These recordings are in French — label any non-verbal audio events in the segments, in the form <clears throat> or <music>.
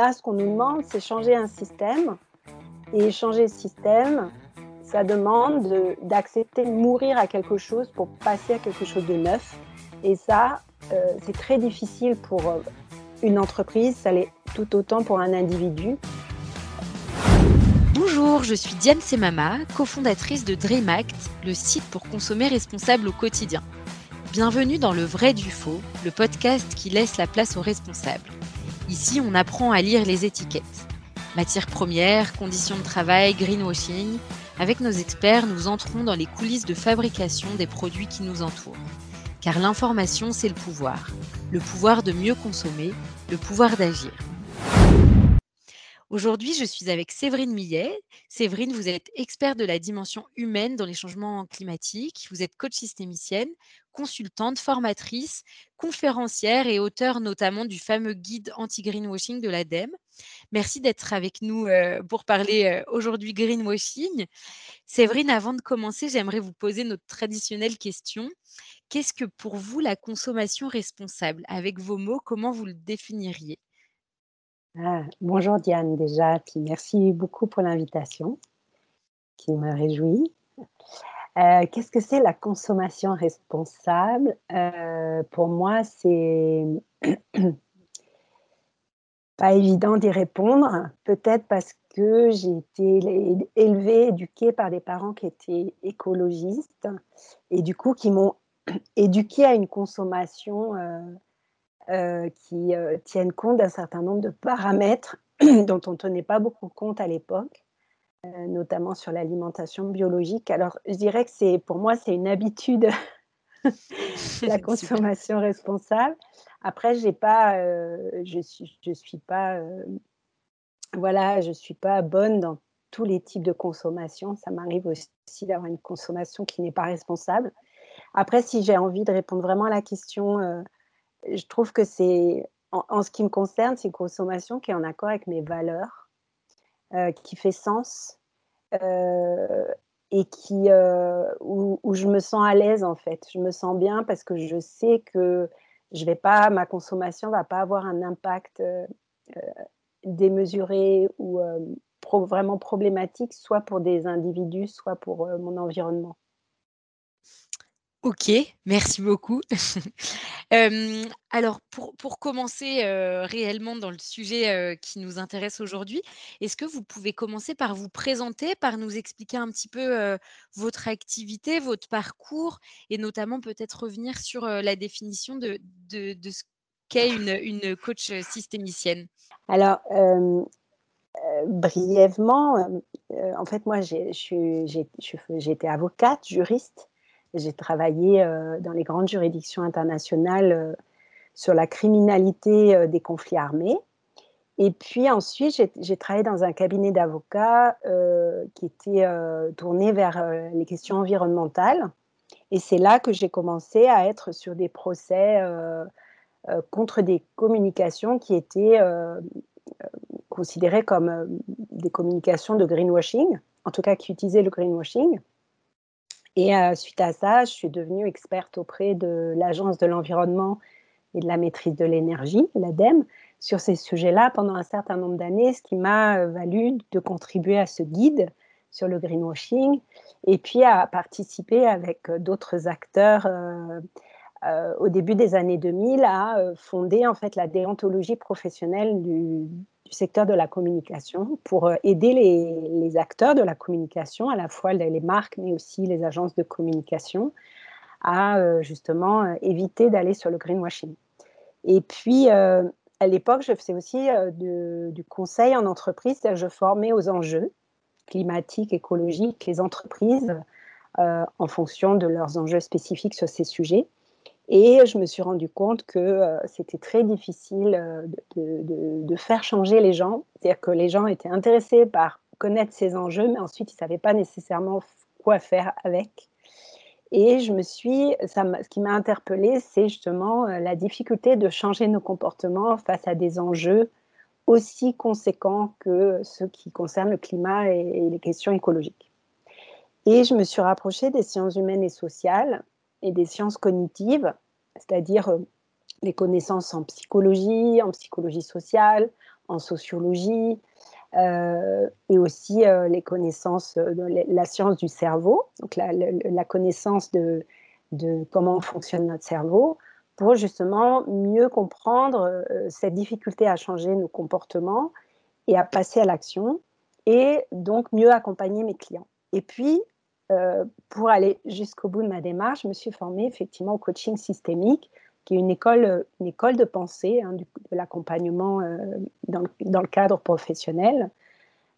là, ce qu'on nous demande, c'est changer un système. Et changer le système, ça demande d'accepter de, mourir à quelque chose pour passer à quelque chose de neuf. Et ça, euh, c'est très difficile pour euh, une entreprise, ça l'est tout autant pour un individu. Bonjour, je suis Diane Semama, cofondatrice de DreamAct, le site pour consommer responsable au quotidien. Bienvenue dans Le Vrai du Faux, le podcast qui laisse la place aux responsables. Ici, on apprend à lire les étiquettes. Matières premières, conditions de travail, greenwashing. Avec nos experts, nous entrons dans les coulisses de fabrication des produits qui nous entourent. Car l'information, c'est le pouvoir. Le pouvoir de mieux consommer, le pouvoir d'agir. Aujourd'hui, je suis avec Séverine Millet. Séverine, vous êtes experte de la dimension humaine dans les changements climatiques. Vous êtes coach systémicienne, consultante, formatrice, conférencière et auteure notamment du fameux guide anti-greenwashing de l'ADEME. Merci d'être avec nous euh, pour parler euh, aujourd'hui greenwashing. Séverine, avant de commencer, j'aimerais vous poser notre traditionnelle question. Qu'est-ce que pour vous la consommation responsable? Avec vos mots, comment vous le définiriez? Ah, bonjour Diane déjà, puis merci beaucoup pour l'invitation qui me réjouit. Euh, qu'est-ce que c'est la consommation responsable? Euh, Pour moi, c'est <clears throat> pas évident d'y répondre, peut-être parce que j'ai été élevée, éduquée par des parents qui étaient écologistes et du coup qui m'ont <clears throat> éduquée à une consommation euh, qui tiennent compte d'un certain nombre de paramètres <clears throat> dont on ne tenait pas beaucoup compte à l'époque, notamment sur l'alimentation biologique. Alors, je dirais que c'est, pour moi, c'est une habitude, <laughs> la <laughs> consommation responsable. Après, j'ai pas, je suis, je suis pas, voilà, je suis pas bonne dans tous les types de consommation. Ça m'arrive aussi d'avoir une consommation qui n'est pas responsable. Après, si j'ai envie de répondre vraiment à la question je trouve que c'est, en, ce qui me concerne, c'est une consommation qui est en accord avec mes valeurs, euh, qui fait sens euh, et qui, euh, où, je me sens à l'aise en fait. Je me sens bien parce que je sais que je vais pas, ma consommation va pas avoir un impact démesuré ou vraiment problématique, soit pour des individus, soit pour mon environnement. Ok, merci beaucoup. <laughs> alors, pour, pour commencer réellement dans le sujet qui nous intéresse aujourd'hui, est-ce que vous pouvez commencer par vous présenter, par nous expliquer un petit peu votre activité, votre parcours, et notamment peut-être revenir sur la définition de, de, ce qu'est une, une, coach systémicienne? Alors, brièvement, en fait, moi, été avocate, juriste. J'ai travaillé euh, dans les grandes juridictions internationales euh, sur la criminalité euh, des conflits armés. Et puis ensuite, j'ai travaillé dans un cabinet d'avocats qui était tourné vers les questions environnementales. Et c'est là que j'ai commencé à être sur des procès contre des communications qui étaient considérées comme des communications de greenwashing, en tout cas qui utilisaient le greenwashing. Et euh, suite à ça, je suis devenue experte auprès de l'Agence de l'environnement et de la maîtrise de l'énergie, l'ADEME, sur ces sujets-là pendant un certain nombre d'années, ce qui m'a euh, valu de contribuer à ce guide sur le greenwashing et puis à participer avec euh, d'autres acteurs au début des années 2000 à fonder en fait la déontologie professionnelle du, secteur de la communication pour euh, aider les, acteurs de la communication, à la fois les, marques, mais aussi les agences de communication, à euh, justement euh, éviter d'aller sur le greenwashing. Et puis, à l'époque, je faisais aussi du conseil en entreprise, c'est-à-dire je formais aux enjeux climatiques, écologiques, les entreprises en fonction de leurs enjeux spécifiques sur ces sujets. Et je me suis rendu compte que euh, c'était très difficile euh, de, faire changer les gens. C'est-à-dire que les gens étaient intéressés par connaître ces enjeux, mais ensuite ils ne savaient pas nécessairement quoi faire avec. Et je me suis, ce qui m'a interpellée, c'est justement euh, la difficulté de changer nos comportements face à des enjeux aussi conséquents que ceux qui concernent le climat et les questions écologiques. Et je me suis rapprochée des sciences humaines et sociales et des sciences cognitives, c'est-à-dire euh, les connaissances en psychologie, en psychologie sociale, en sociologie, et aussi les connaissances, la science du cerveau, donc la, connaissance de, comment fonctionne notre cerveau, pour justement mieux comprendre cette difficulté à changer nos comportements et à passer à l'action, et donc mieux accompagner mes clients. Et puis, pour aller jusqu'au bout de ma démarche, je me suis formée effectivement au coaching systémique, qui est une école, une école de pensée, hein, de l'accompagnement euh, dans, le cadre professionnel,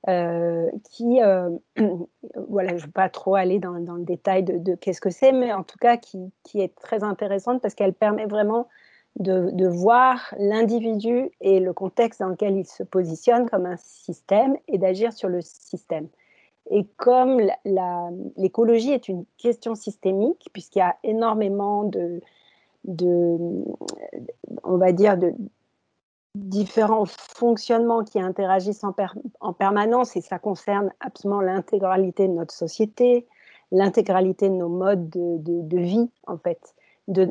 euh, qui, euh, <clears throat> voilà, je ne vais pas trop aller dans, le détail de, qu'est-ce que c'est, mais en tout cas qui, est très intéressante parce qu'elle permet vraiment de voir l'individu et le contexte dans lequel il se positionne comme un système et d'agir sur le système. Et comme l'écologie est une question systémique, puisqu'il y a énormément de, on va dire, de différents fonctionnements qui interagissent en, en permanence et ça concerne absolument l'intégralité de notre société, l'intégralité de nos modes de, de, vie, en fait,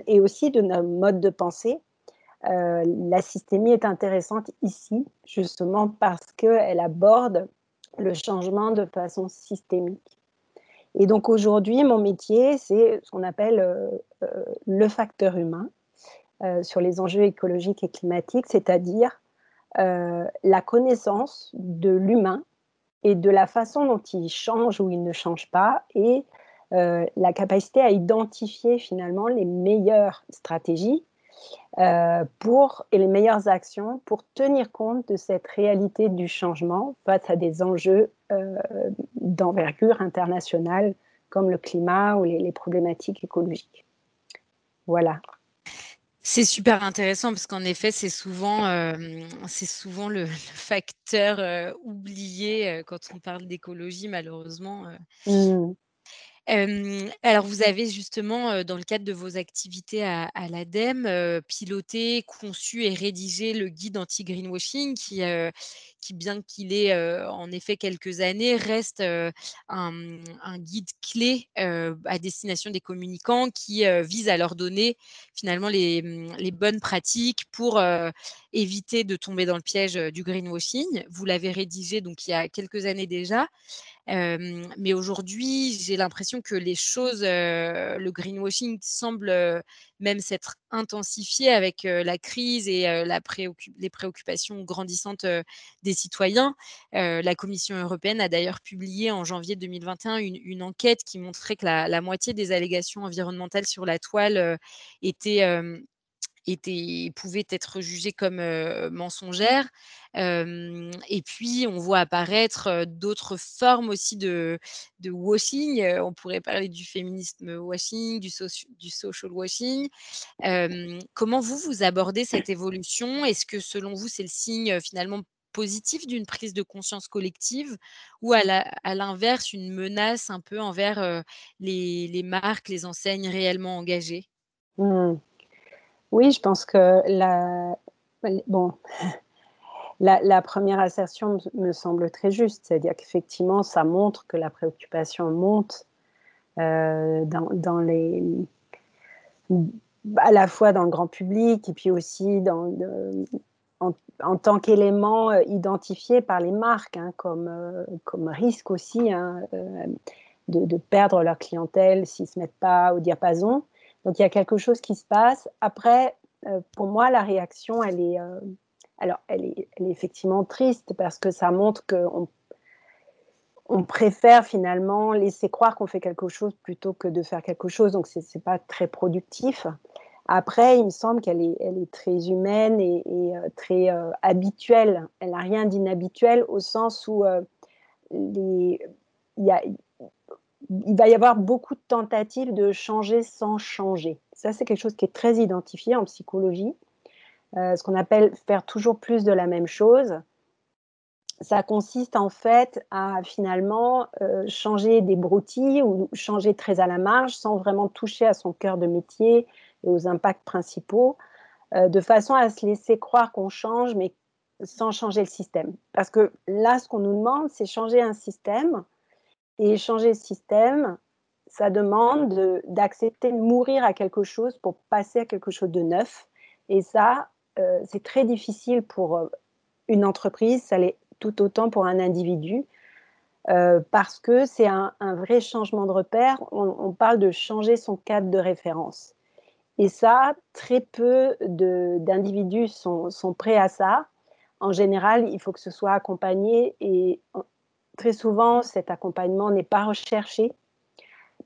et aussi de nos modes de pensée. Euh, la systémie est intéressante ici, justement parce qu'elle aborde le changement de façon systémique. Et donc aujourd'hui, mon métier, c'est ce qu'on appelle euh, euh, le facteur humain euh, sur les enjeux écologiques et climatiques, c'est-à-dire la connaissance de l'humain et de la façon dont il change ou il ne change pas, et la capacité à identifier finalement les meilleures stratégies pour, et les meilleures actions pour tenir compte de cette réalité du changement face à des enjeux euh, d'envergure internationale comme le climat ou les, problématiques écologiques. Voilà. C'est super intéressant parce qu'en effet, c'est souvent, euh, c'est souvent le, facteur oublié quand on parle d'écologie, malheureusement. Mmh alors, vous avez justement, dans le cadre de vos activités à, l'ADEME, piloté, conçu et rédigé le guide anti-greenwashing qui, qui bien qu'il ait en effet quelques années, reste un, guide clé à destination des communicants qui vise à leur donner finalement les, mmh, les bonnes pratiques pour éviter de tomber dans le piège du greenwashing. Vous l'avez rédigé donc il y a quelques années déjà mais aujourd'hui, j'ai l'impression que les choses, le greenwashing semble même s'être intensifié avec la crise et les préoccupations grandissantes des citoyens. la Commission européenne a d'ailleurs publié en janvier 2021 une, enquête qui montrait que la, moitié des allégations environnementales sur la toile étaient était, pouvaient être jugées comme mensongères. et puis, on voit apparaître d'autres formes aussi de, de washing. on pourrait parler du féminisme washing, du, du social washing. comment vous, vous abordez cette évolution? Est-ce que selon vous, c'est le signe finalement positif d'une prise de conscience collective ou à l'inverse, une menace un peu envers les, les, marques, les enseignes réellement engagées? Mmh. Oui, je pense que la, bon, la, première assertion me semble très juste, c'est-à-dire qu'effectivement, ça montre que la préoccupation monte euh, dans, les, à la fois dans le grand public et puis aussi dans, en, tant qu'élément euh, identifié par les marques hein, comme, euh, comme risque aussi hein, de, de, perdre leur clientèle s'ils ne se mettent pas au diapason. Donc il y a quelque chose qui se passe. Après, euh, pour moi, la réaction, elle est, euh, alors, elle est, elle est, effectivement triste parce que ça montre qu'on on préfère finalement laisser croire qu'on fait quelque chose plutôt que de faire quelque chose. Donc, ce n'est pas très productif. Après, il me semble qu'elle est, elle est très humaine et, euh, très habituelle. Elle n'a rien d'inhabituel au sens où il y a, il va y avoir beaucoup de tentatives de changer sans changer. Ça, c'est quelque chose qui est très identifié en psychologie, euh, ce qu'on appelle faire toujours plus de la même chose. Ça consiste en fait à finalement euh, changer des broutilles ou changer très à la marge sans vraiment toucher à son cœur de métier et aux impacts principaux, euh, de façon à se laisser croire qu'on change, mais sans changer le système. Parce que là, ce qu'on nous demande, c'est changer un système et changer le système, ça demande d'accepter de, mourir à quelque chose pour passer à quelque chose de neuf. Et ça, euh, c'est très difficile pour euh, une entreprise, ça l'est tout autant pour un individu. Euh, parce que c'est un, vrai changement de repère. On, parle de changer son cadre de référence. Et ça, très peu d'individus sont, sont, prêts à ça. En général, il faut que ce soit accompagné et très souvent, cet accompagnement n'est pas recherché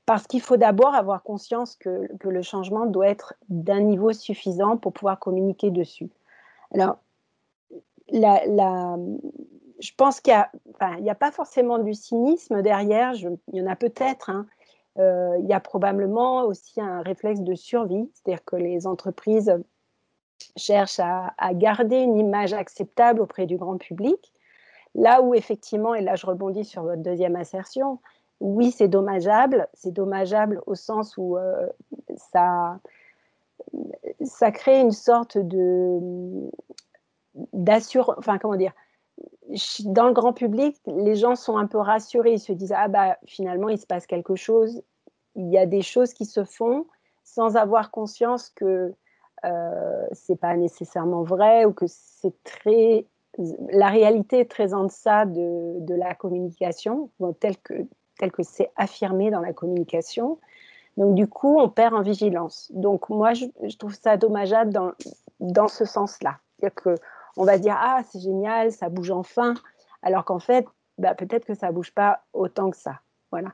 parce qu'il faut d'abord avoir conscience que, le changement doit être d'un niveau suffisant pour pouvoir communiquer dessus. Alors, je pense qu'il n'y a, a, pas forcément du cynisme derrière, il y en a peut-être. Hein. Euh, il y a probablement aussi un réflexe de survie, c'est-à-dire que les entreprises cherchent à, garder une image acceptable auprès du grand public. Là où effectivement, et là je rebondis sur votre deuxième assertion, oui, c'est dommageable. C'est dommageable au sens où euh, ça, ça crée une sorte de d'assure, enfin comment dire, dans le grand public, les gens sont un peu rassurés. Ils se disent ah bah finalement il se passe quelque chose. Il y a des choses qui se font sans avoir conscience que euh, c'est pas nécessairement vrai ou que c'est très la réalité est très en deçà de, la communication telle que tel que c'est affirmé dans la communication. Donc du coup, on perd en vigilance. Donc moi, je, trouve ça dommageable dans, dans ce sens-là. C'est-à-dire que on va dire ah c'est génial, ça bouge enfin, alors qu'en fait bah, peut-être que ça bouge pas autant que ça. Voilà.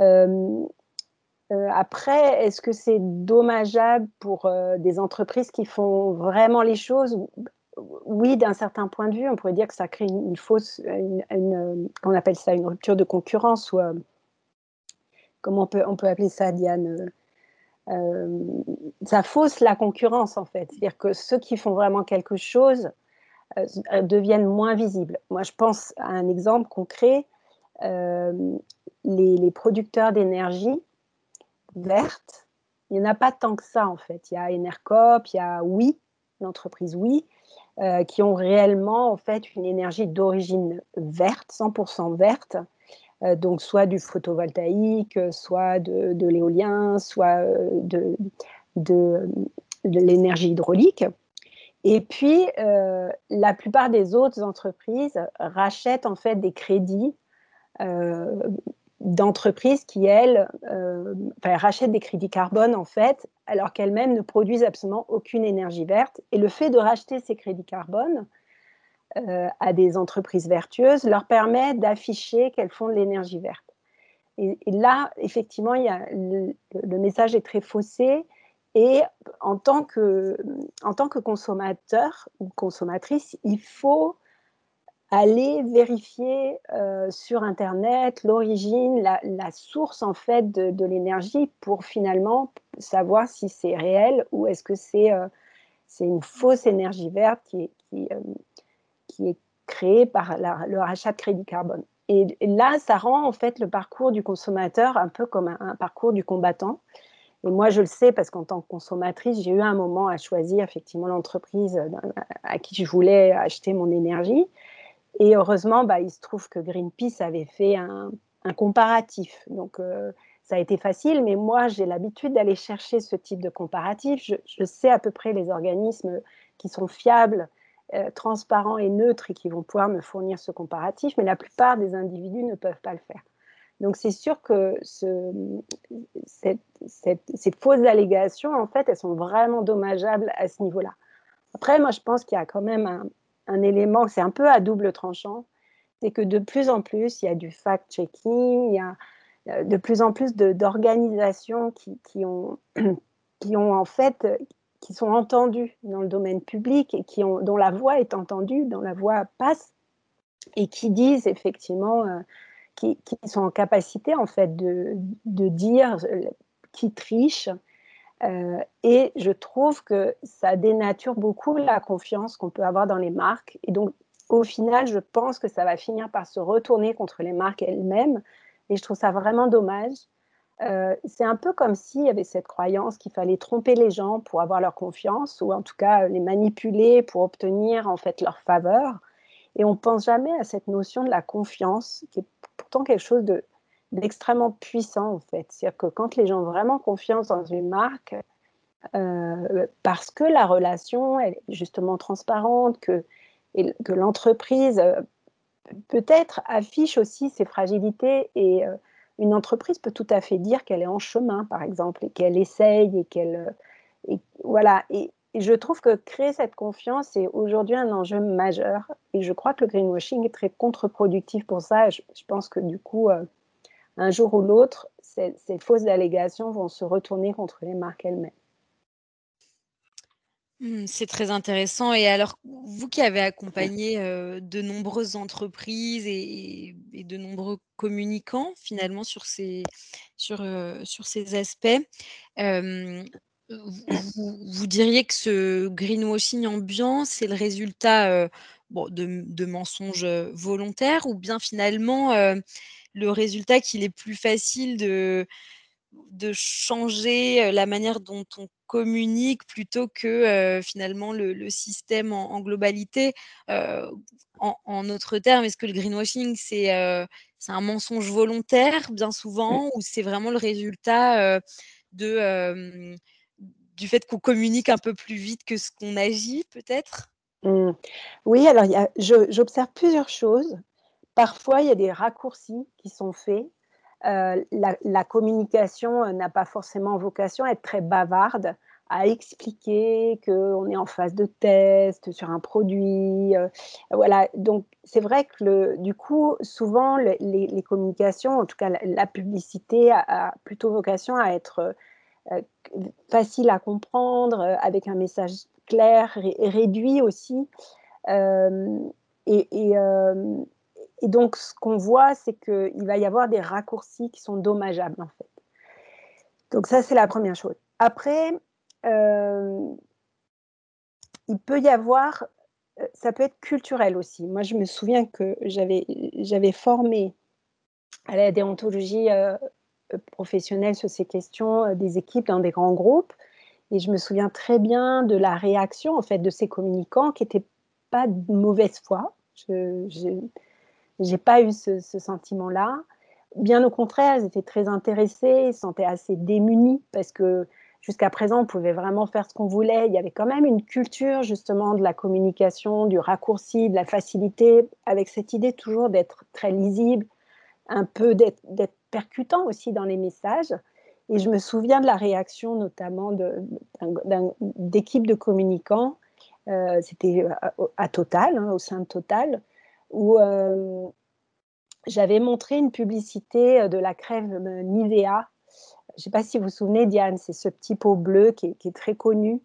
Euh, euh, après, est-ce que c'est dommageable pour euh, des entreprises qui font vraiment les choses Oui, d'un certain point de vue, on pourrait dire que ça crée une, fausse, une, on appelle ça une rupture de concurrence ou comment on peut, on peut appeler ça, Diane euh, ça fausse la concurrence en fait. C'est-à-dire que ceux qui font vraiment quelque chose euh, deviennent moins visibles. Moi, je pense à un exemple concret. Euh, les, producteurs d'énergie verte, il n'y en a pas tant que ça en fait. Il y a Enercop, il y a Oui, l'entreprise Oui, qui ont réellement en fait une énergie d'origine verte, 100% verte, euh, donc soit du photovoltaïque, euh, soit de, l'éolien, soit euh, de, de, l'énergie hydraulique. Et puis, la plupart des autres entreprises rachètent en fait des crédits d'entreprises qui, elles, enfin, rachètent des crédits carbone en fait, alors qu'elles-mêmes ne produisent absolument aucune énergie verte. Et le fait de racheter ces crédits carbone euh, à des entreprises vertueuses leur permet d'afficher qu'elles font de l'énergie verte. Et, là, effectivement, il y a, le, message est très faussé. Et en tant que, en tant que consommateur ou consommatrice, il faut aller vérifier euh, sur Internet l'origine, la, source en fait de, l'énergie pour finalement savoir si c'est réel ou est-ce que c'est euh, c'est une fausse énergie verte qui, qui, qui est créé par le rachat de crédit carbone. Et, là, ça rend en fait le parcours du consommateur un peu comme un, parcours du combattant. Et moi, je le sais parce qu'en tant que consommatrice, j'ai eu un moment à choisir effectivement l'entreprise à qui je voulais acheter mon énergie. Et heureusement, bah, il se trouve que Greenpeace avait fait un, comparatif. Donc, euh, ça a été facile, mais moi, j'ai l'habitude d'aller chercher ce type de comparatif. Je, sais à peu près les organismes qui sont fiables euh, transparents et neutres et qui vont pouvoir me fournir ce comparatif, mais la plupart des individus ne peuvent pas le faire. Donc c'est sûr que ces fausses allégations, en fait, elles sont vraiment dommageables à ce niveau-là. Après, moi, je pense qu'il y a quand même un, un élément, c'est un peu à double tranchant, c'est que de plus en plus, il y a du fact-checking, il y a de plus en plus d'organisations qui, ont, <clears throat> qui ont en fait qui sont entendus dans le domaine public et qui ont, dont la voix est entendue, dont la voix passe, et qui disent effectivement, euh, qui, qui, sont en capacité en fait de, de dire euh, qui triche. Euh, et je trouve que ça dénature beaucoup la confiance qu'on peut avoir dans les marques. Et donc, au final, je pense que ça va finir par se retourner contre les marques elles-mêmes. Et je trouve ça vraiment dommage. Euh, c'est un peu comme s'il y avait cette croyance qu'il fallait tromper les gens pour avoir leur confiance, ou en tout cas les manipuler pour obtenir en fait leur faveur. Et on pense jamais à cette notion de la confiance, qui est pourtant quelque chose d'extrêmement puissant en fait. C'est-à-dire que quand les gens ont vraiment confiance dans une marque, euh, parce que la relation est justement transparente, que que l'entreprise peut-être affiche aussi ses fragilités et une entreprise peut tout à fait dire qu'elle est en chemin, par exemple, et qu'elle essaye et qu'elle. voilà. Et, je trouve que créer cette confiance est aujourd'hui un enjeu majeur. Et je crois que le greenwashing est très contre-productif pour ça. Je, pense que du coup, euh, un jour ou l'autre, ces, fausses allégations vont se retourner contre les marques elles-mêmes. Mmh, c'est très intéressant. Et alors, vous qui avez accompagné de nombreuses entreprises et, de nombreux communicants finalement sur ces, sur, sur ces aspects, vous, diriez que ce greenwashing ambiant, c'est le résultat bon, de, de, mensonges volontaires ou bien finalement le résultat qu'il est plus facile de de changer la manière dont on communique plutôt que finalement le, système en, globalité. en, en d'autres termes, est-ce que le greenwashing, c'est un mensonge volontaire bien souvent ou c'est vraiment le résultat de, du fait qu'on communique un peu plus vite que ce qu'on agit peut-être? Mmh. Oui, alors j'observe plusieurs choses. Parfois, il y a des raccourcis qui sont faits euh, la, communication euh, n'a pas forcément vocation à être très bavarde, à expliquer qu'on est en phase de test sur un produit. Euh, voilà, donc c'est vrai que du coup, souvent, les, communications, en tout cas la, publicité, a, plutôt vocation à être facile à comprendre, avec un message clair et, réduit aussi. et, et donc, ce qu'on voit, c'est qu'il va y avoir des raccourcis qui sont dommageables, en fait. Donc, ça, c'est la première chose. Après, euh, il peut y avoir, euh, ça peut être culturel aussi. Moi, je me souviens que j'avais formé à la déontologie euh, professionnelle sur ces questions des équipes dans des grands groupes. Et je me souviens très bien de la réaction, en fait, de ces communicants qui n'étaient pas de mauvaise foi. Je, j'ai pas eu ce, sentiment-là. Bien au contraire, ils étaient très intéressés, ils se sentaient assez démunis parce que jusqu'à présent, on pouvait vraiment faire ce qu'on voulait. Il y avait quand même une culture justement de la communication, du raccourci, de la facilité, avec cette idée toujours d'être très lisible, un peu d'être percutant aussi dans les messages. Et je me souviens de la réaction notamment d'équipes de, communicants, euh, c'était à, Total, hein, au sein de Total, où euh, j'avais montré une publicité euh, de la crème euh, Nivea. Je ne sais pas si vous vous souvenez, Diane, c'est ce petit pot bleu qui est, très connu,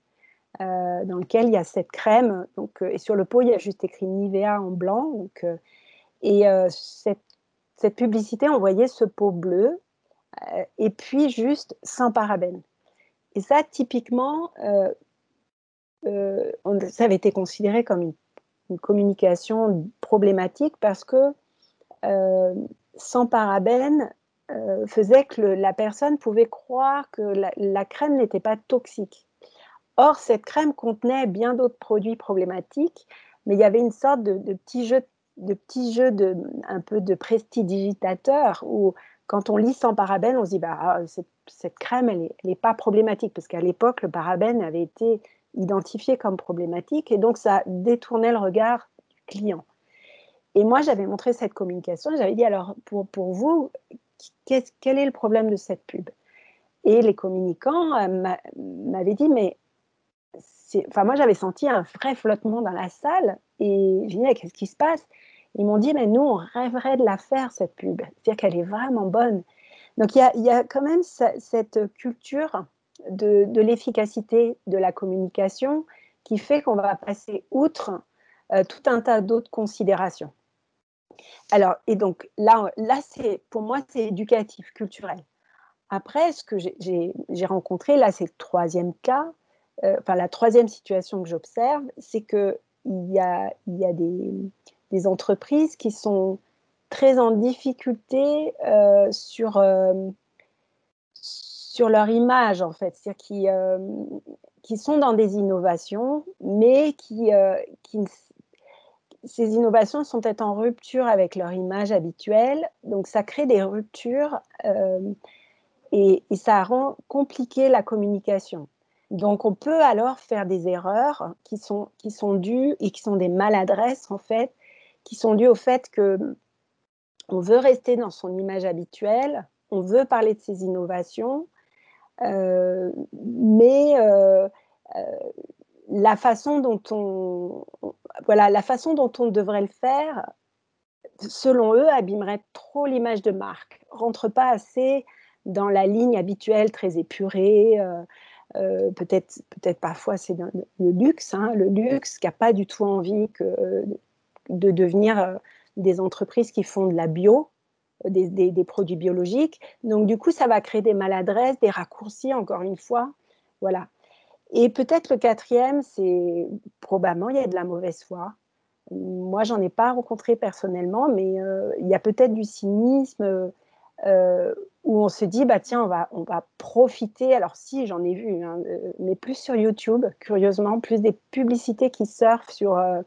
dans lequel il y a cette crème. Donc, et sur le pot, il y a juste écrit Nivea en blanc. Donc, et cette, cette, publicité envoyait ce pot bleu, et puis juste sans parabènes. Et ça, typiquement, ça avait été considéré comme une communication problématique parce que euh, sans parabènes euh, faisait que la personne pouvait croire que la, crème n'était pas toxique. Or, cette crème contenait bien d'autres produits problématiques, mais il y avait une sorte de, petit jeu, de petit jeu de, un peu de prestidigitateur où quand on lit sans parabènes, on se dit bah, ah, cette, crème, elle n'est pas problématique, parce qu'à l'époque, le parabène avait été identifié comme problématique et donc ça détournait le regard du client. Et moi, j'avais montré cette communication, j'avais dit alors pour, vous, quel est le problème de cette pub? Et les communicants euh, m'avaient dit mais enfin moi j'avais senti un vrai flottement dans la salle et je disais qu'est-ce qui se passe? Ils m'ont dit mais nous on rêverait de la faire cette pub, c'est-à-dire qu'elle est vraiment bonne. Donc il y a, quand même cette culture de, l'efficacité de la communication qui fait qu'on va passer outre euh, tout un tas d'autres considérations. Alors, et donc là, là c'est, pour moi, c'est éducatif, culturel. Après, ce que j'ai rencontré, là, c'est le troisième cas, euh, enfin, la troisième situation que j'observe, c'est qu'il y a, y a des, des, entreprises qui sont très en difficulté euh, sur sur leur image, en fait, c'est-à-dire qui, euh, qui sont dans des innovations, mais qui, euh, qui, ces innovations sont peut-être en rupture avec leur image habituelle, donc ça crée des ruptures euh, et, ça rend compliqué la communication. Donc on peut alors faire des erreurs qui sont, qui sont dues et qui sont des maladresses en fait, qui sont dues au fait que on veut rester dans son image habituelle, on veut parler de ses innovations, euh, mais euh, euh, la façon dont on, voilà, la façon dont on devrait le faire, selon eux, abîmerait trop l'image de marque, rentre pas assez dans la ligne habituelle très épurée. peut-être, peut-être parfois c'est le luxe, hein, le luxe qui n'a pas du tout envie que, de devenir des entreprises qui font de la bio, des, produits biologiques. Donc, du coup, ça va créer des maladresses, des raccourcis, encore une fois. Voilà. Et peut-être le quatrième, c'est probablement, il y a de la mauvaise foi. Moi, j'en ai pas rencontré personnellement, mais euh, il y a peut-être du cynisme euh, où on se dit, bah tiens, on va, on va profiter. Alors si, j'en ai vu, hein, euh, mais plus sur YouTube, curieusement, plus des publicités qui surfent sur euh,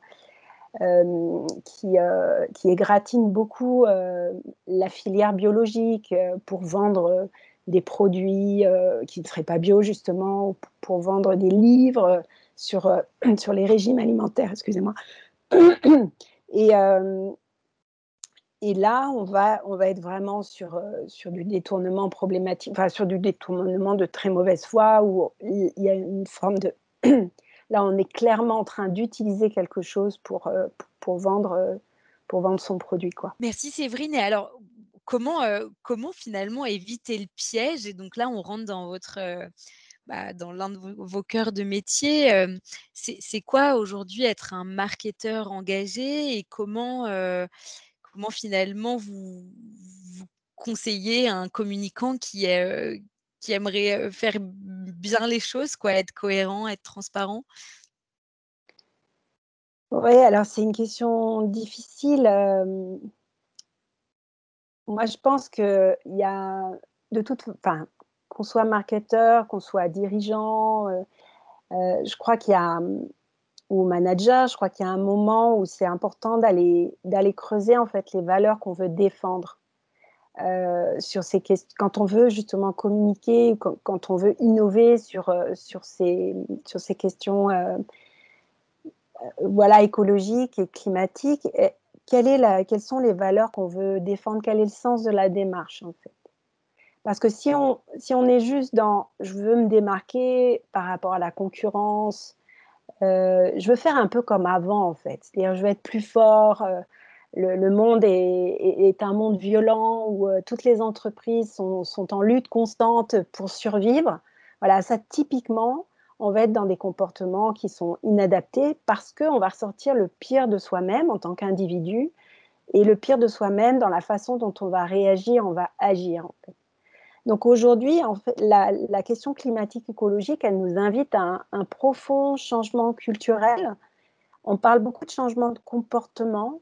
qui, euh, qui beaucoup euh, la filière biologique pour vendre des produits qui ne seraient pas bio, justement, pour vendre des livres sur, <clears throat> sur les régimes alimentaires, excusez-moi. <clears throat> Et, et là, on va, on va être vraiment sur, sur du détournement problématique, enfin sur du détournement de très mauvaise foi, où il y a une forme de <clears throat> Là, on est clairement en train d'utiliser quelque chose pour, euh, pour, vendre, euh, pour vendre son produit. Quoi. Merci Séverine. Et alors, comment, euh, comment finalement éviter le piège? Et donc là, on rentre dans votre... Bah, dans l'un de vos, cœurs de métier, c'est quoi aujourd'hui être un marketeur engagé? Et comment, comment finalement vous, vous conseillez un communicant qui, est, qui aimerait faire bien les choses, quoi, être cohérent, être transparent? Oui, alors c'est une question difficile. moi, je pense qu'il y a de toute, enfin, qu'on soit marketeur, qu'on soit dirigeant, je crois qu'il y a ou manager, je crois qu'il y a un moment où c'est important d'aller d'aller creuser en fait les valeurs qu'on veut défendre. Euh, sur ces quand on veut justement communiquer, quand, on veut innover sur, euh, sur, ces, sur ces questions euh, voilà, écologiques et climatiques, quelles sont les valeurs qu'on veut défendre? Quel est le sens de la démarche en fait? Parce que si on, si on est juste dans je veux me démarquer par rapport à la concurrence, je veux faire un peu comme avant en fait, c'est-à-dire je veux être plus fort le, monde est, un monde violent où euh, toutes les entreprises sont, en lutte constante pour survivre. Voilà, ça typiquement, on va être dans des comportements qui sont inadaptés parce qu'on va ressortir le pire de soi-même en tant qu'individu et le pire de soi-même dans la façon dont on va réagir, on va agir. Donc aujourd'hui, la, question climatique écologique, elle nous invite à un profond changement culturel. On parle beaucoup de changement de comportement,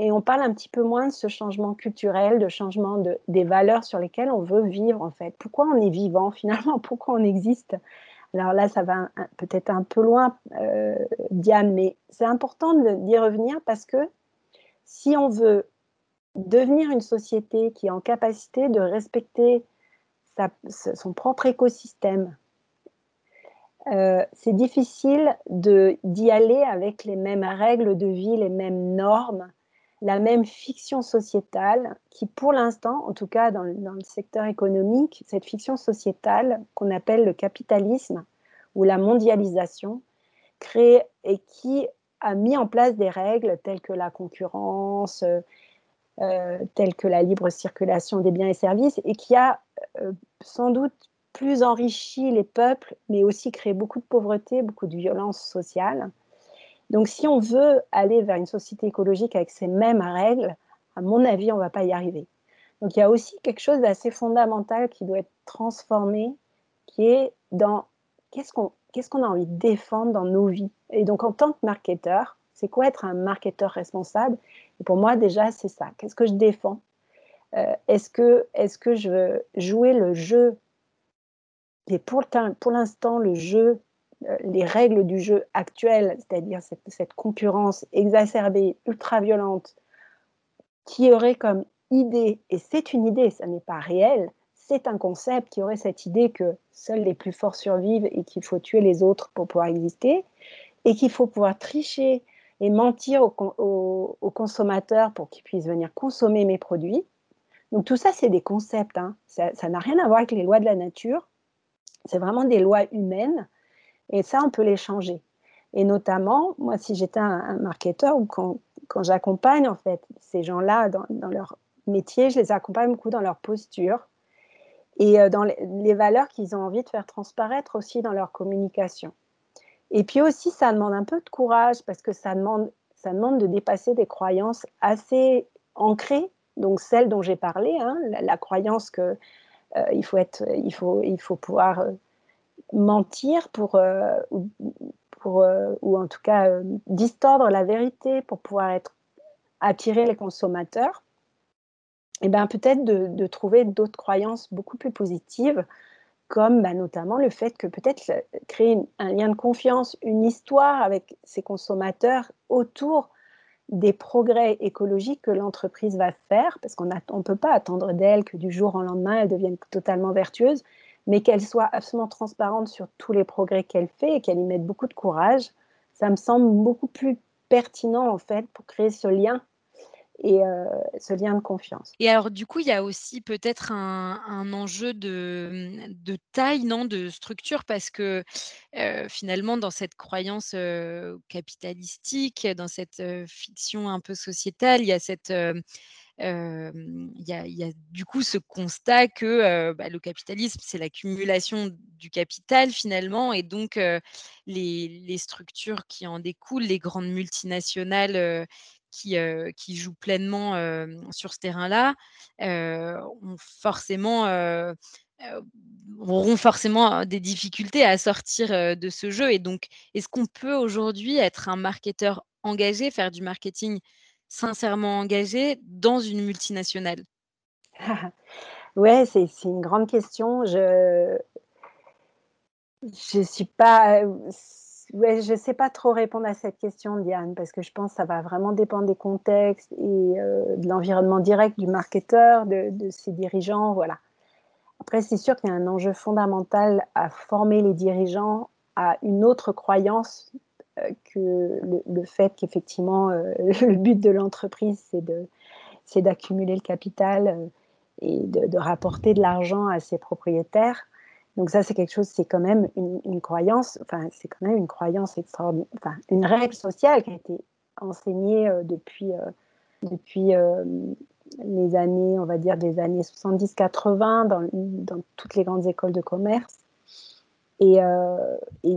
et on parle un petit peu moins de ce changement culturel, de changement de, des valeurs sur lesquelles on veut vivre en fait. Pourquoi on est vivant <laughs> finalement? Pourquoi on existe? Alors là, ça va peut-être un peu loin, euh, Diane, mais c'est important d'y revenir parce que si on veut devenir une société qui est en capacité de respecter son propre écosystème, euh, c'est difficile d'y aller avec les mêmes règles de vie, les mêmes normes, la même fiction sociétale qui, pour l'instant, en tout cas dans le, secteur économique, cette fiction sociétale qu'on appelle le capitalisme ou la mondialisation, crée et qui a mis en place des règles telles que la concurrence, euh, telles que la libre circulation des biens et services, et qui a euh, sans doute plus enrichi les peuples, mais aussi créé beaucoup de pauvreté, beaucoup de violence sociale. Donc, si on veut aller vers une société écologique avec ces mêmes règles, à mon avis, on ne va pas y arriver. Donc, il y a aussi quelque chose d'assez fondamental qui doit être transformé, qui est dans qu'est-ce qu'on a envie de défendre dans nos vies. Et donc, en tant que marketeur, c'est quoi être un marketeur responsable? Et pour moi, déjà, c'est ça. Qu'est-ce que je défends? Euh, Est-ce que, est que je veux jouer le jeu? Et pour, pour l'instant, le jeu les règles du jeu actuelles, c'est-à-dire cette, concurrence exacerbée, ultra-violente, qui aurait comme idée, et c'est une idée, ça n'est pas réel, c'est un concept qui aurait cette idée que seuls les plus forts survivent et qu'il faut tuer les autres pour pouvoir exister, et qu'il faut pouvoir tricher et mentir aux, consommateurs pour qu'ils puissent venir consommer mes produits. Donc tout ça, c'est des concepts. Hein. Ça n'a rien à voir avec les lois de la nature. C'est vraiment des lois humaines. Et ça, on peut les changer. Et notamment, moi, si j'étais un, marketeur ou quand, j'accompagne en fait ces gens-là dans, leur métier, je les accompagne beaucoup dans leur posture et euh, dans les valeurs qu'ils ont envie de faire transparaître aussi dans leur communication. Et puis aussi, ça demande un peu de courage parce que ça demande, ça demande de dépasser des croyances assez ancrées, donc celles dont j'ai parlé, hein, la, croyance que euh, il, faut il, faut, il faut pouvoir euh, mentir pour, euh, pour ou en tout cas distordre la vérité pour pouvoir attirer les consommateurs. Et bien peut-être de, trouver d'autres croyances beaucoup plus positives comme bah, notamment le fait que peut-être créer un lien de confiance, une histoire avec ses consommateurs autour des progrès écologiques que l'entreprise va faire, parce qu'on ne peut pas attendre d'elle que du jour au lendemain, elle devienne totalement vertueuse, mais qu'elle soit absolument transparente sur tous les progrès qu'elle fait et qu'elle y mette beaucoup de courage. Ça me semble beaucoup plus pertinent, en fait, pour créer ce lien et ce lien de confiance. Et alors, du coup, il y a aussi peut-être un, enjeu de, de, taille, non, de structure, parce que finalement, dans cette croyance capitalistique, dans cette fiction un peu sociétale, il y a cette il y, a, du coup ce constat que bah, le capitalisme, c'est l'accumulation du capital finalement, et donc les, structures qui en découlent, les grandes multinationales qui, qui jouent pleinement sur ce terrain-là ont forcément auront forcément des difficultés à sortir de ce jeu. Et donc, est-ce qu'on peut aujourd'hui être un marketeur engagé, faire du marketing sincèrement engagé dans une multinationale? <laughs> Ouais, c'est une grande question. Je je suis pas ouais, je ne sais pas trop répondre à cette question, Diane, parce que je pense que ça va vraiment dépendre des contextes et euh, de l'environnement direct du marketeur, de, ses dirigeants. Voilà. Après, c'est sûr qu'il y a un enjeu fondamental à former les dirigeants à une autre croyance euh, que le, fait qu'effectivement, euh, <laughs> le but de l'entreprise, c'est d'accumuler le capital et de, de rapporter de l'argent à ses propriétaires. Donc ça, c'est quelque chose, c'est quand même une, croyance, enfin, c'est quand même une croyance extraordinaire, enfin, une règle sociale qui a été enseignée euh, depuis, euh, depuis euh, les années, on va dire, des années 70-80 dans, dans, toutes les grandes écoles de commerce. Et,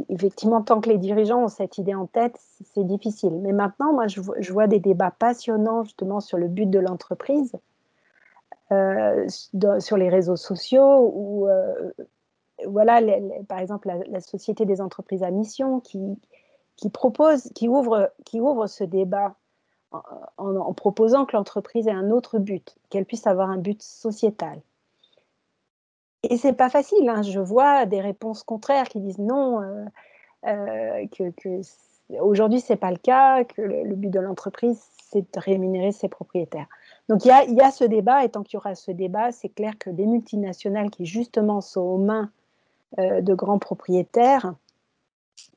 effectivement, tant que les dirigeants ont cette idée en tête, c'est difficile. Mais maintenant, moi, je, je, vois des débats passionnants justement sur le but de l'entreprise. sur les réseaux sociaux où voilà, par exemple, la, Société des entreprises à mission qui, propose, qui ouvre, ce débat en, proposant que l'entreprise ait un autre but, qu'elle puisse avoir un but sociétal. Et c'est pas facile. Hein. Je vois des réponses contraires qui disent non, euh, euh, que, aujourd'hui c'est pas le cas, que le, but de l'entreprise c'est de rémunérer ses propriétaires. Donc il y y a, ce débat, et tant qu'il y aura ce débat, c'est clair que des multinationales qui justement sont aux mains de grands propriétaires,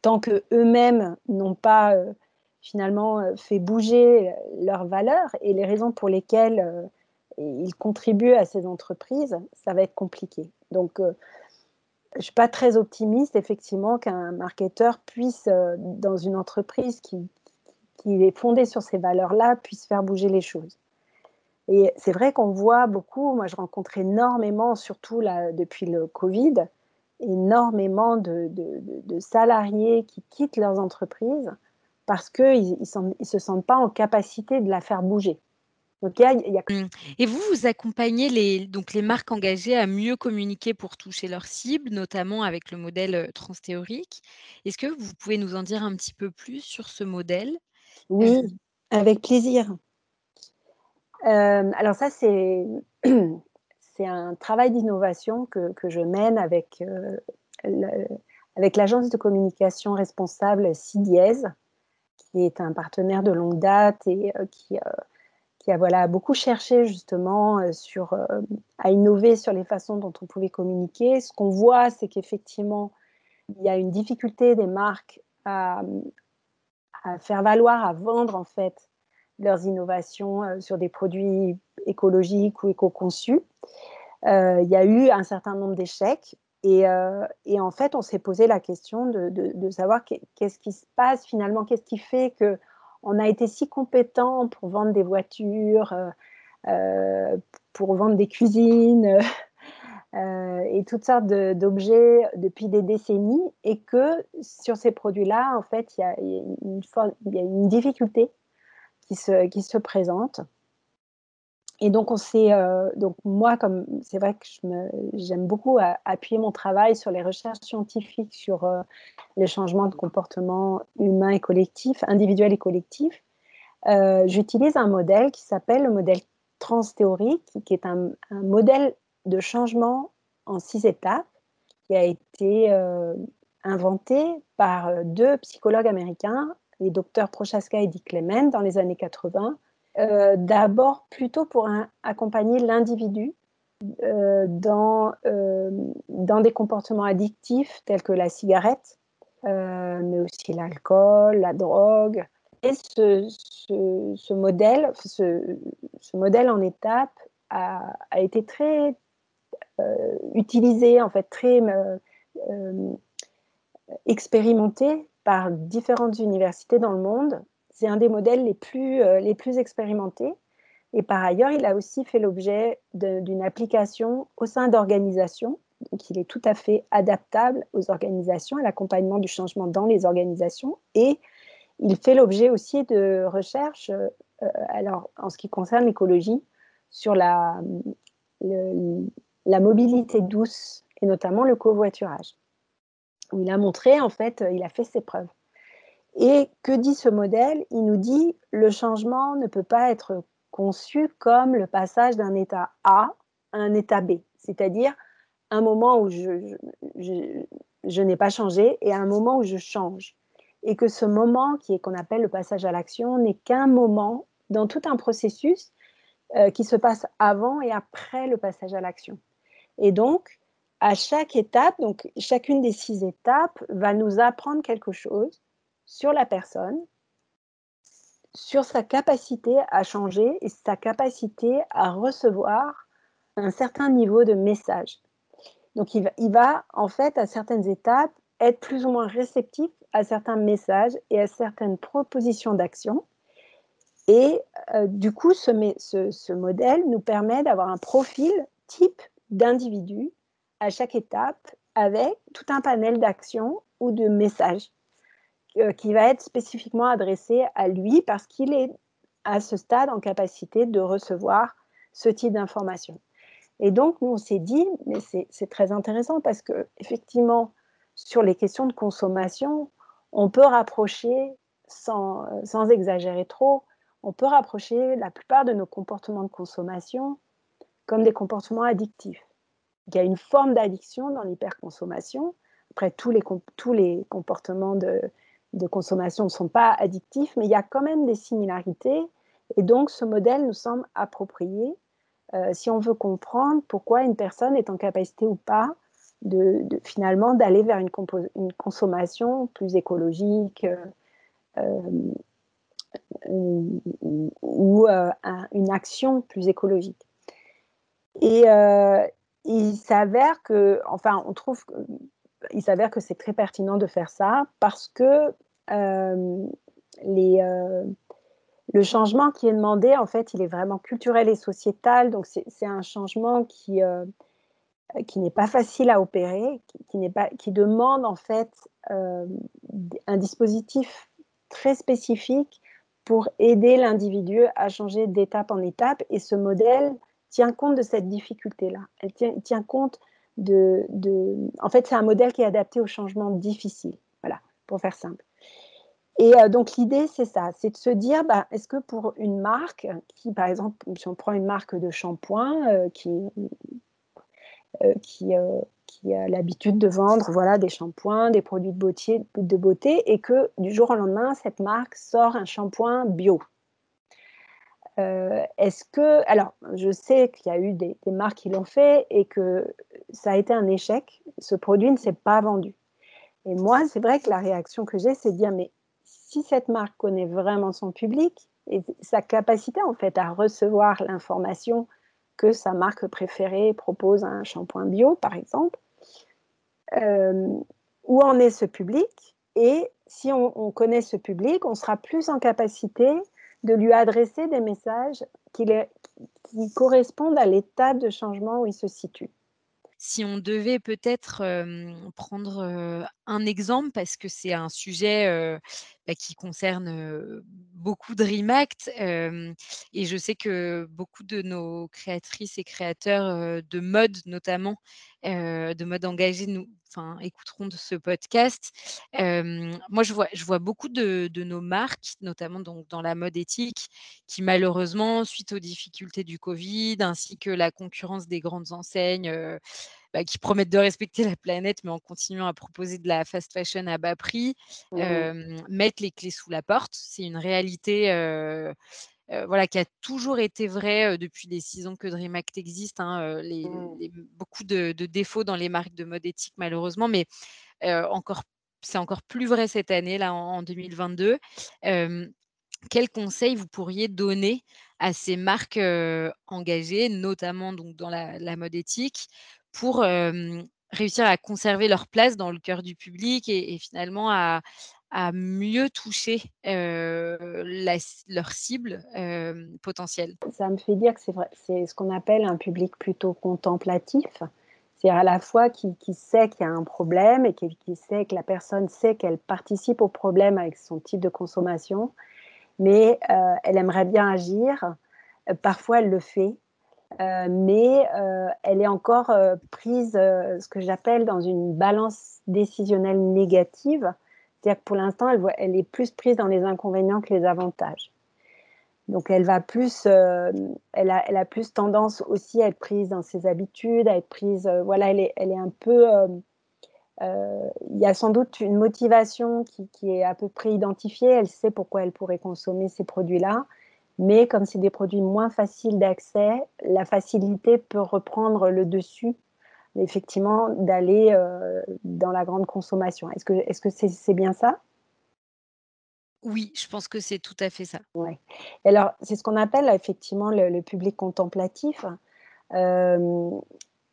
tant que eux-mêmes n'ont pas euh, finalement euh, fait bouger leurs valeurs et les raisons pour lesquelles ils contribuent à ces entreprises, ça va être compliqué. Donc, je ne suis pas très optimiste, effectivement, qu'un marketeur puisse, dans une entreprise qui, qui est fondée sur ces valeurs-là, puisse faire bouger les choses. Et c'est vrai qu'on voit beaucoup, moi je rencontre énormément, surtout là, depuis le Covid, énormément de, salariés qui quittent leurs entreprises parce qu'ils ne se sentent pas en capacité de la faire bouger. Donc, mmh. Et vous, vous accompagnez les, donc les marques engagées à mieux communiquer pour toucher leurs cibles, notamment avec le modèle euh, transthéorique. Est-ce que vous pouvez nous en dire un petit peu plus sur ce modèle? Oui, avec plaisir. Euh, alors ça, c'est <clears throat> c'est un travail d'innovation que, que, je mène avec, euh, avec l'agence de communication responsable CIDIES, qui est un partenaire de longue date et euh, qui, euh, qui a voilà, beaucoup cherché justement sur, à innover sur les façons dont on pouvait communiquer. Ce qu'on voit, c'est qu'effectivement, il y a une difficulté des marques à, à, faire valoir, à vendre en fait leurs innovations sur des produits écologiques ou éco-conçus. il y a eu un certain nombre d'échecs et, et, en fait, on s'est posé la question de, savoir qu'est-ce qui se passe finalement, qu'est-ce qui fait que on a été si compétent pour vendre des voitures, euh, euh, pour vendre des cuisines euh, et toutes sortes d'objets depuis des décennies, et que sur ces produits-là, en fait, il y, a une difficulté qui se, qui se présente. Et donc, on s'est, euh, donc moi, comme c'est vrai que j'aime beaucoup appuyer mon travail sur les recherches scientifiques sur euh, les changements de comportement humain et collectif, individuel et collectif, euh, j'utilise un modèle qui s'appelle le modèle transthéorique, qui est un, modèle de changement en six étapes qui a été inventé par deux psychologues américains, les docteurs Prochaska et Dick Clement, dans les années 80 euh, d'abord plutôt pour accompagner l'individu euh, dans, euh, dans des comportements addictifs tels que la cigarette, mais aussi l'alcool, la drogue. Et ce, modèle, ce, ce, modèle en étape a, a été très utilisé, en fait très expérimenté par différentes universités dans le monde c'est un des modèles les plus, euh, les plus expérimentés. Et par ailleurs, il a aussi fait l'objet d'une application au sein d'organisations. Donc, il est tout à fait adaptable aux organisations, à l'accompagnement du changement dans les organisations. Et il fait l'objet aussi de recherches, euh, alors en ce qui concerne l'écologie, sur la, la mobilité douce et notamment le covoiturage. Où il a montré, en fait, il a fait ses preuves. Et que dit ce modèle? Il nous dit le changement ne peut pas être conçu comme le passage d'un état A à un état B, c'est-à-dire un moment où je, je, n'ai pas changé et un moment où je change. Et que ce moment qui est qu'on appelle le passage à l'action n'est qu'un moment dans tout un processus euh, qui se passe avant et après le passage à l'action. Et donc, à chaque étape, donc chacune des six étapes va nous apprendre quelque chose sur la personne, sur sa capacité à changer et sa capacité à recevoir un certain niveau de message. Donc il va, en fait à certaines étapes être plus ou moins réceptif à certains messages et à certaines propositions d'action. Et euh, du coup, ce, modèle nous permet d'avoir un profil type d'individu à chaque étape avec tout un panel d'actions ou de messages euh, qui va être spécifiquement adressé à lui parce qu'il est à ce stade en capacité de recevoir ce type d'information. Et donc, nous, on s'est dit, mais c'est très intéressant parce que, effectivement, sur les questions de consommation, on peut rapprocher, sans, sans exagérer trop, on peut rapprocher la plupart de nos comportements de consommation comme des comportements addictifs. Il y a une forme d'addiction dans l'hyperconsommation. Après, tous les, tous les comportements de, de consommation ne sont pas addictifs, mais il y a quand même des similarités. Et donc, ce modèle nous semble approprié euh, si on veut comprendre pourquoi une personne est en capacité ou pas de, finalement d'aller vers une, consommation plus écologique euh, ou euh, une action plus écologique. Et il s'avère que, enfin, on trouve il s'avère que c'est très pertinent de faire ça parce que euh, les, euh, le changement qui est demandé, en fait, il est vraiment culturel et sociétal. Donc, c'est un changement qui, euh, qui n'est pas facile à opérer, qui, n'est pas, qui demande, en fait, un dispositif très spécifique pour aider l'individu à changer d'étape en étape. Et ce modèle tient compte de cette difficulté-là. Elle tient, compte de, En fait, c'est un modèle qui est adapté aux changements difficiles. Voilà, pour faire simple. Et euh, donc l'idée, c'est ça, c'est de se dire, bah, est-ce que pour une marque, qui par exemple, si on prend une marque de shampoing euh, qui, euh, qui, a l'habitude de vendre voilà, des shampoings, des produits de beauté, de beauté, et que du jour au lendemain, cette marque sort un shampoing bio. Est-ce que, alors, je sais qu'il y a eu des, des marques qui l'ont fait et que ça a été un échec. Ce produit ne s'est pas vendu. Et moi, c'est vrai que la réaction que j'ai, c'est de dire, mais si cette marque connaît vraiment son public et sa capacité en fait à recevoir l'information que sa marque préférée propose un shampoing bio, par exemple, euh, où en est ce public? Et si on, connaît ce public, on sera plus en capacité de lui adresser des messages qui, correspondent à l'état de changement où il se situe. Si on devait peut-être prendre un exemple, parce que c'est un sujet bah, qui concerne beaucoup de Remact, et je sais que beaucoup de nos créatrices et créateurs de mode, notamment, de mode engagé, nous, écouteront de ce podcast. moi, je vois, je vois beaucoup de, de, nos marques, notamment donc dans la mode éthique, qui malheureusement, suite aux difficultés du Covid, ainsi que la concurrence des grandes enseignes, bah, qui promettent de respecter la planète, mais en continuant à proposer de la fast fashion à bas prix, mmh mettre les clés sous la porte. C'est une réalité voilà, qui a toujours été vraie depuis les six ans que Dream Act existe. Hein, les, mmh. beaucoup de, défauts dans les marques de mode éthique, malheureusement, mais encore, c'est encore plus vrai cette année, là, en, 2022. quels conseils vous pourriez donner à ces marques engagées, notamment donc, dans la mode éthique, pour réussir à conserver leur place dans le cœur du public et, finalement à, mieux toucher leur cible potentielle. Ça me fait dire que c'est ce qu'on appelle un public plutôt contemplatif. C'est à la fois qui, sait qu'il y a un problème et qui, qui sait que la personne sait qu'elle participe au problème avec son type de consommation, mais elle aimerait bien agir. Parfois, elle le fait, euh, mais euh, elle est encore euh, prise, ce que j'appelle dans une balance décisionnelle négative. C'est-à-dire que pour l'instant, elle, est plus prise dans les inconvénients que les avantages. Donc, elle va plus, elle a, plus tendance aussi à être prise dans ses habitudes, à être prise, voilà, elle est, un peu, il y a sans doute une motivation qui, est à peu près identifiée. Elle sait pourquoi elle pourrait consommer ces produits-là. Mais comme c'est des produits moins faciles d'accès, la facilité peut reprendre le dessus, effectivement, d'aller euh, dans la grande consommation. Est-ce que est-ce que c'est bien ça? Oui, je pense que c'est tout à fait ça. Ouais. Alors, c'est ce qu'on appelle effectivement le, public contemplatif. Euh,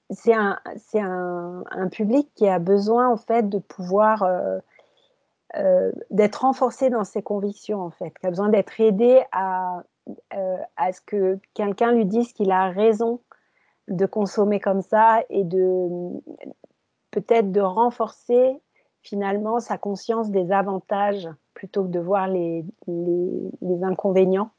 c'est un, un, un, public qui a besoin en fait de pouvoir euh, d'être renforcé dans ses convictions en fait, qui a besoin d'être aidé à euh, à ce que quelqu'un lui dise qu'il a raison de consommer comme ça et de peut-être de renforcer finalement sa conscience des avantages plutôt que de voir les, les, inconvénients.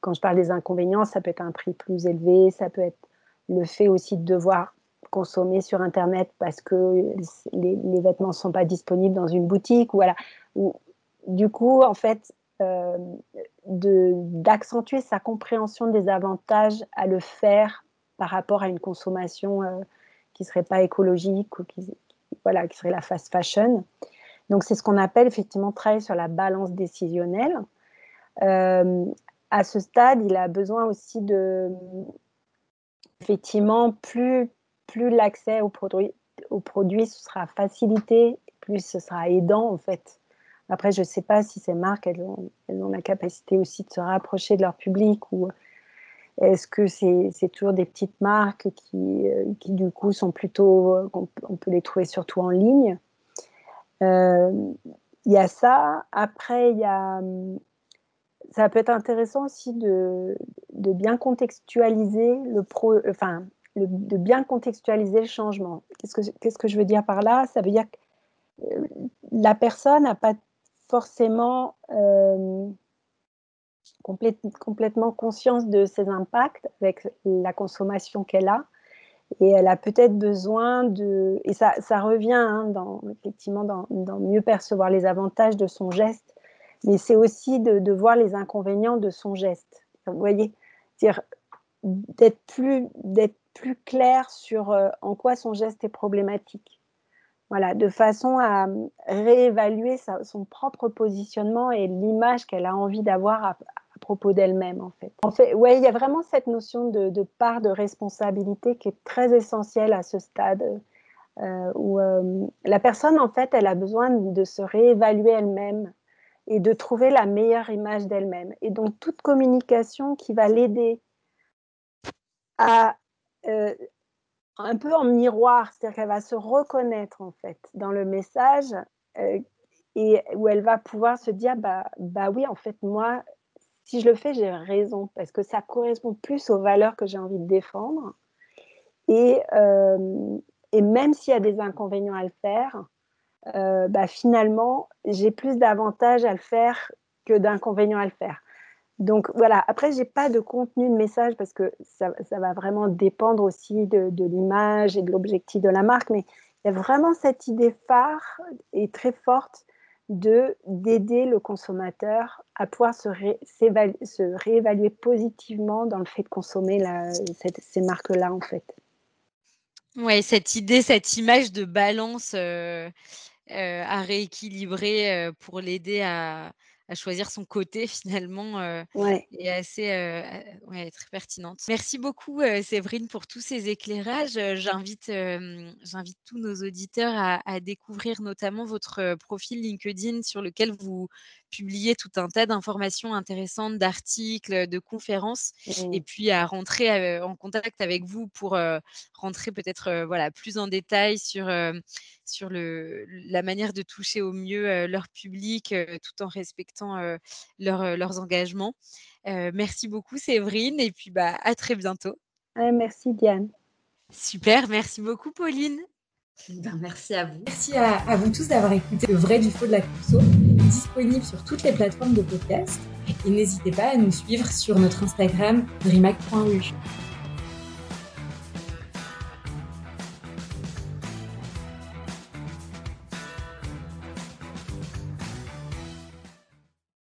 Quand je parle des inconvénients, ça peut être un prix plus élevé, ça peut être le fait aussi de devoir consommer sur Internet parce que les, vêtements ne sont pas disponibles dans une boutique. Ou voilà. Ou, du coup, en fait, euh, d'accentuer sa compréhension des avantages à le faire par rapport à une consommation euh, qui ne serait pas écologique ou qui, voilà, qui serait la fast fashion. Donc c'est ce qu'on appelle effectivement travailler sur la balance décisionnelle. Euh, à ce stade, il a besoin aussi de effectivement plus plus l'accès aux produits aux produits sera facilité, plus ce sera aidant en fait après, je ne sais pas si ces marques, elles ont, la capacité aussi de se rapprocher de leur public ou est-ce que c'est toujours des petites marques qui, euh, qui, du coup, sont plutôt, on, peut les trouver surtout en ligne. Euh, il y a ça. Après, y a, ça peut être intéressant aussi de, de bien contextualiser le pro, enfin, de bien contextualiser le changement. Qu'est-ce que, je veux dire par là? Ça veut dire que euh, la personne n'a pas forcément euh, complètement conscience de ses impacts avec la consommation qu'elle a. Et elle a peut-être besoin de... Et ça, revient hein, effectivement dans, mieux percevoir les avantages de son geste, mais c'est aussi de, voir les inconvénients de son geste. Vous voyez? D'être plus, plus clair sur euh, en quoi son geste est problématique. Voilà, de façon à réévaluer son propre positionnement et l'image qu'elle a envie d'avoir à, propos d'elle-même en fait. Ouais, il y a vraiment cette notion de, part de responsabilité qui est très essentielle à ce stade euh, où euh, la personne en fait, elle a besoin de se réévaluer elle-même et de trouver la meilleure image d'elle-même. Et donc toute communication qui va l'aider à euh, un peu en miroir, c'est-à-dire qu'elle va se reconnaître en fait dans le message euh, et où elle va pouvoir se dire bah, bah oui, en fait, moi, si je le fais, j'ai raison parce que ça correspond plus aux valeurs que j'ai envie de défendre. Et, euh, même s'il y a des inconvénients à le faire, bah, finalement, j'ai plus d'avantages à le faire que d'inconvénients à le faire. Donc voilà, après, j'ai pas de contenu de message parce que ça, va vraiment dépendre aussi de, l'image et de l'objectif de la marque, mais il y a vraiment cette idée phare et très forte de d'aider le consommateur à pouvoir se, ré, se, réévaluer positivement dans le fait de consommer ces marques-là, en fait. Oui, cette idée, cette image de balance euh, euh, à rééquilibrer euh, pour l'aider à, à choisir son côté <laughs> finalement euh, ouais. est assez euh, ouais, très pertinente. Merci beaucoup euh, Séverine pour tous ces éclairages. J'invite j'invite tous nos auditeurs à, à, découvrir notamment votre profil LinkedIn sur lequel vous publiez tout un tas d'informations intéressantes, d'articles, de conférences, mmh. et puis à rentrer en contact avec vous pour rentrer peut-être voilà plus en détail sur sur le, la manière de toucher au mieux leur public tout en respectant leur, leurs engagements. merci beaucoup Séverine et puis bah, à très bientôt. merci Diane. Super, merci beaucoup Pauline. Ben, merci à vous. Merci à, à vous tous d'avoir écouté le vrai du faux de la conso, disponible sur toutes les plateformes de podcast. Et n'hésitez pas à nous suivre sur notre Instagram rimac.ru.